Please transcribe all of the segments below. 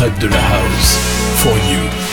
fête de la house. For you.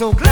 It's always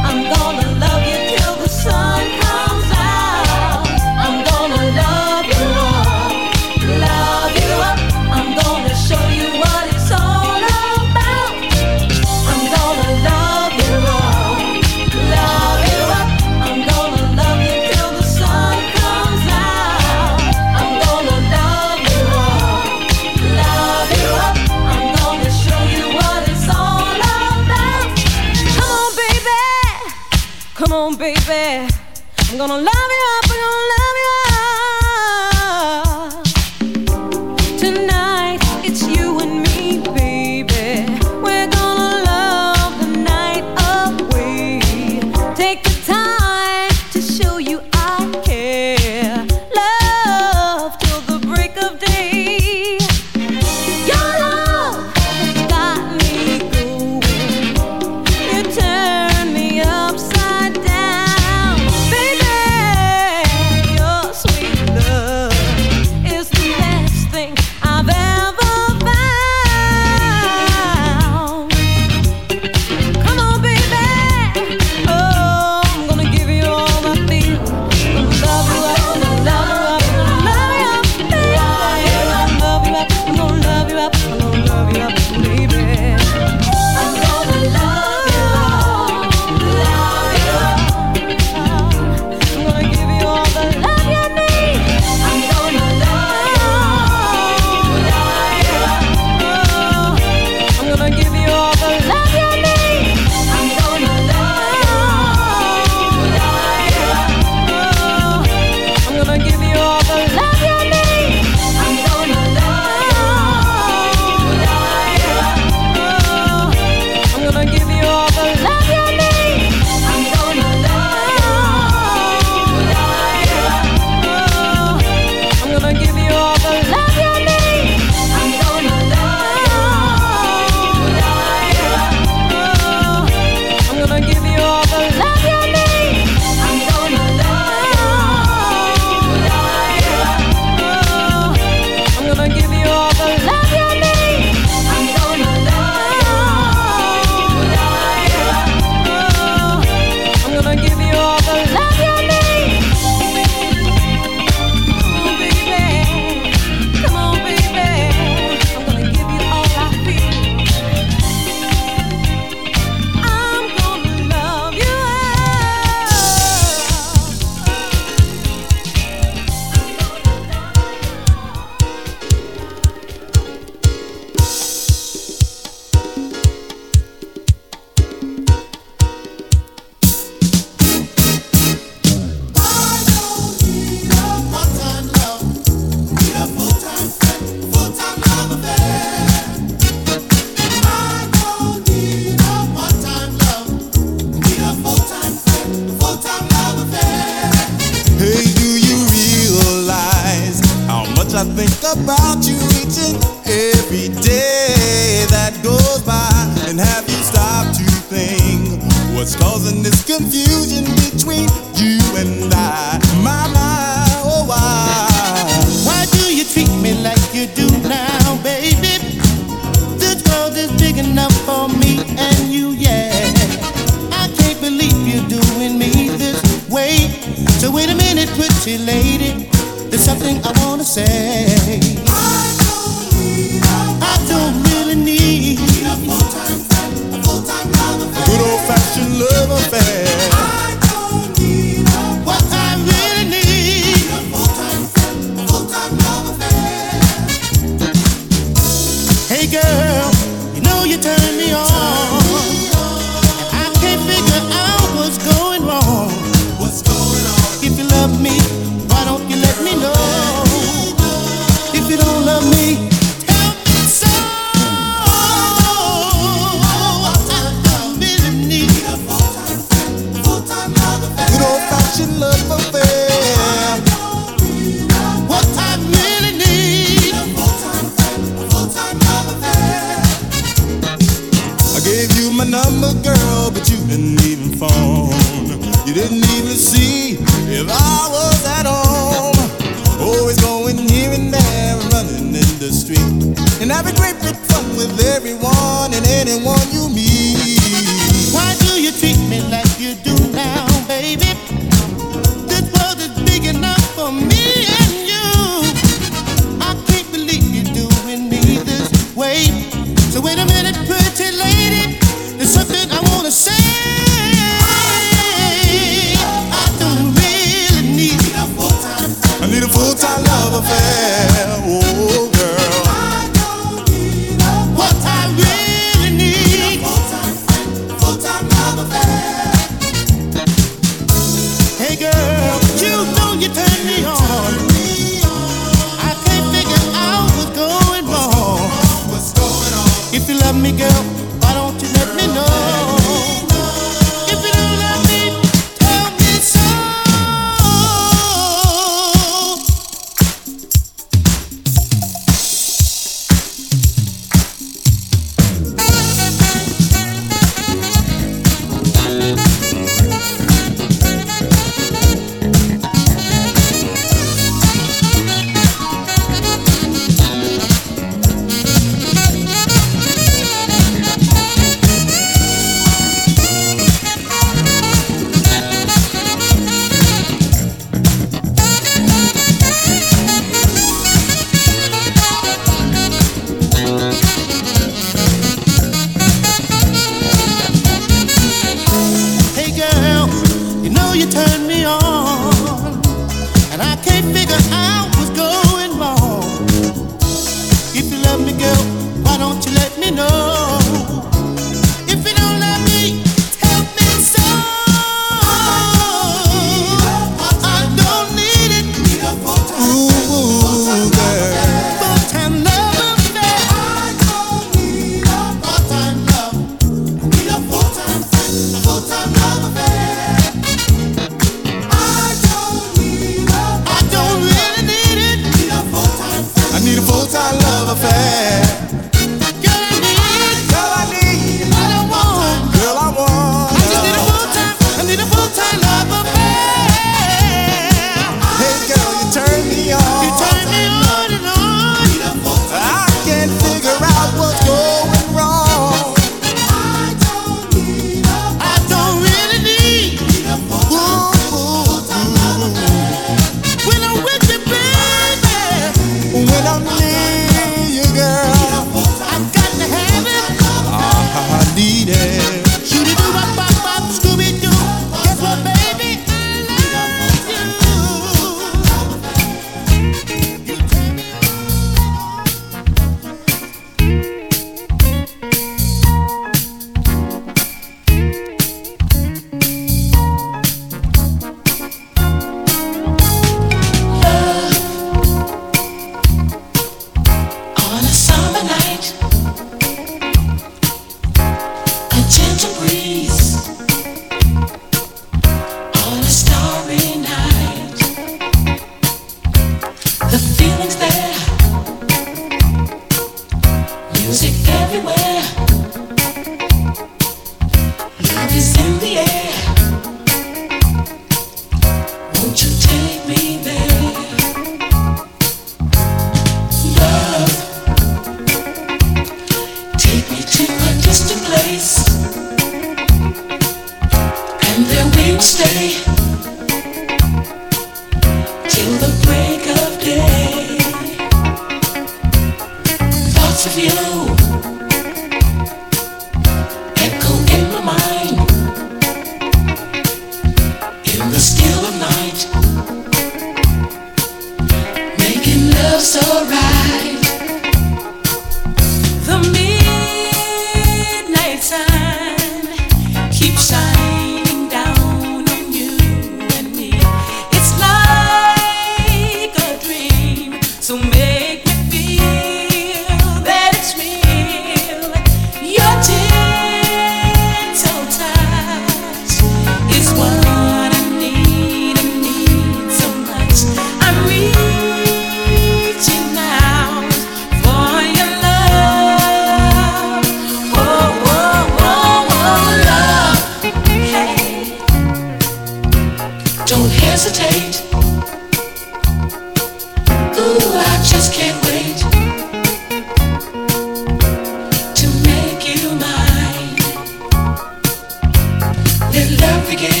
How love begin?